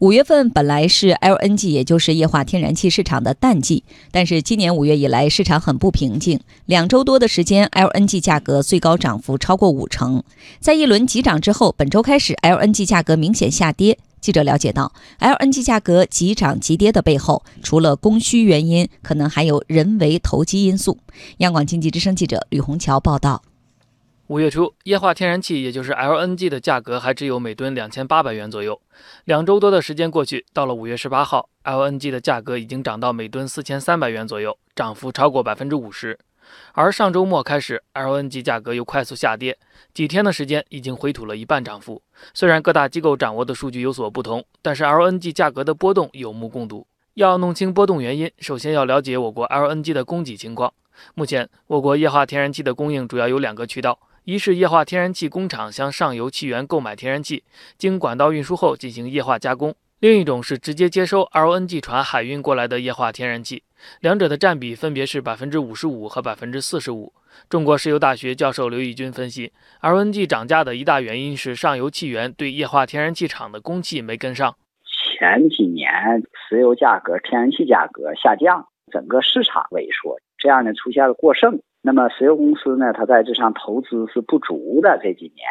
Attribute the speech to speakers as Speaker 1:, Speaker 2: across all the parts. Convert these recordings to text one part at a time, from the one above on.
Speaker 1: 五月份本来是 LNG，也就是液化天然气市场的淡季，但是今年五月以来，市场很不平静。两周多的时间，LNG 价格最高涨幅超过五成。在一轮急涨之后，本周开始，LNG 价格明显下跌。记者了解到，LNG 价格急涨急跌的背后，除了供需原因，可能还有人为投机因素。央广经济之声记者吕红桥报道。
Speaker 2: 五月初，液化天然气，也就是 LNG 的价格还只有每吨两千八百元左右。两周多的时间过去，到了五月十八号，LNG 的价格已经涨到每吨四千三百元左右，涨幅超过百分之五十。而上周末开始，LNG 价格又快速下跌，几天的时间已经回吐了一半涨幅。虽然各大机构掌握的数据有所不同，但是 LNG 价格的波动有目共睹。要弄清波动原因，首先要了解我国 LNG 的供给情况。目前，我国液化天然气的供应主要有两个渠道。一是液化天然气工厂向上游气源购买天然气，经管道运输后进行液化加工；另一种是直接接收 LNG 船海运过来的液化天然气，两者的占比分别是百分之五十五和百分之四十五。中国石油大学教授刘义军分析，LNG 涨价的一大原因是上游气源对液化天然气厂的供气没跟上。
Speaker 3: 前几年石油价格、天然气价格下降，整个市场萎缩，这样呢出现了过剩。那么石油公司呢，它在这上投资是不足的。这几年，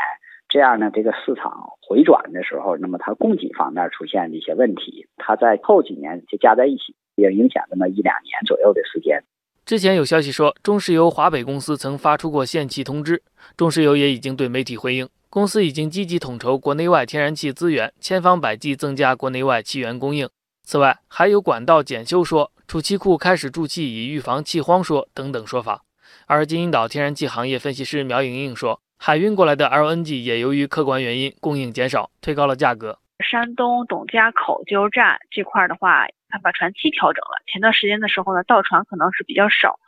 Speaker 3: 这样呢，这个市场回转的时候，那么它供给方面出现的一些问题，它在后几年就加在一起，也影响那么一两年左右的时间。
Speaker 2: 之前有消息说，中石油华北公司曾发出过限气通知，中石油也已经对媒体回应，公司已经积极统筹国内外天然气资源，千方百计增加国内外气源供应。此外，还有管道检修说，储气库开始注气以预防气荒说等等说法。而金银岛天然气行业分析师苗莹莹说，海运过来的 LNG 也由于客观原因供应减少，推高了价格。
Speaker 4: 山东董家口加油站这块的话，他把船期调整了。前段时间的时候呢，到船可能是比较少，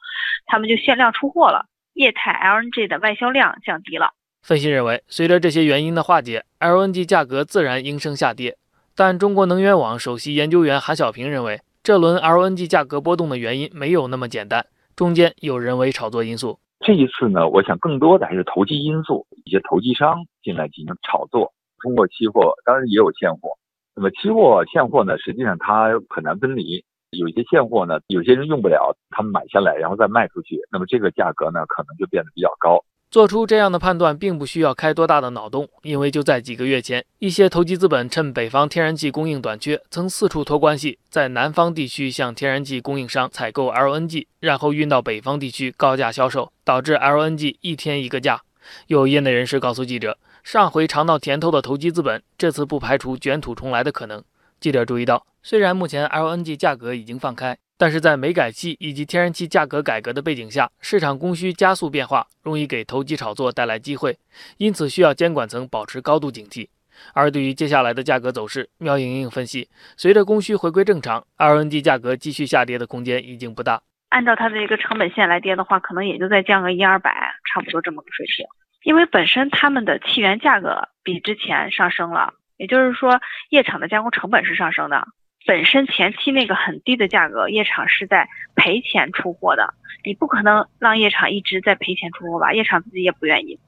Speaker 4: 他们就限量出货了，液态 LNG 的外销量降低了。
Speaker 2: 分析认为，随着这些原因的化解，LNG 价格自然应声下跌。但中国能源网首席研究员韩小平认为，这轮 LNG 价格波动的原因没有那么简单。中间有人为炒作因素，
Speaker 5: 这一次呢，我想更多的还是投机因素，一些投机商进来进行炒作，通过期货，当然也有现货。那么期货现货呢，实际上它很难分离，有一些现货呢，有些人用不了，他们买下来然后再卖出去，那么这个价格呢，可能就变得比较高。
Speaker 2: 做出这样的判断并不需要开多大的脑洞，因为就在几个月前，一些投机资本趁北方天然气供应短缺，曾四处托关系，在南方地区向天然气供应商采购 LNG，然后运到北方地区高价销售，导致 LNG 一天一个价。有业内人士告诉记者，上回尝到甜头的投机资本，这次不排除卷土重来的可能。记者注意到，虽然目前 LNG 价格已经放开。但是在煤改气以及天然气价格改革的背景下，市场供需加速变化，容易给投机炒作带来机会，因此需要监管层保持高度警惕。而对于接下来的价格走势，苗莹莹分析，随着供需回归正常，LNG 价格继续下跌的空间已经不大。
Speaker 4: 按照它的一个成本线来跌的话，可能也就再降个一二百，差不多这么个水平。因为本身他们的气源价格比之前上升了，也就是说液厂的加工成本是上升的。本身前期那个很低的价格，夜场是在赔钱出货的，你不可能让夜场一直在赔钱出货吧？夜场自己也不愿意。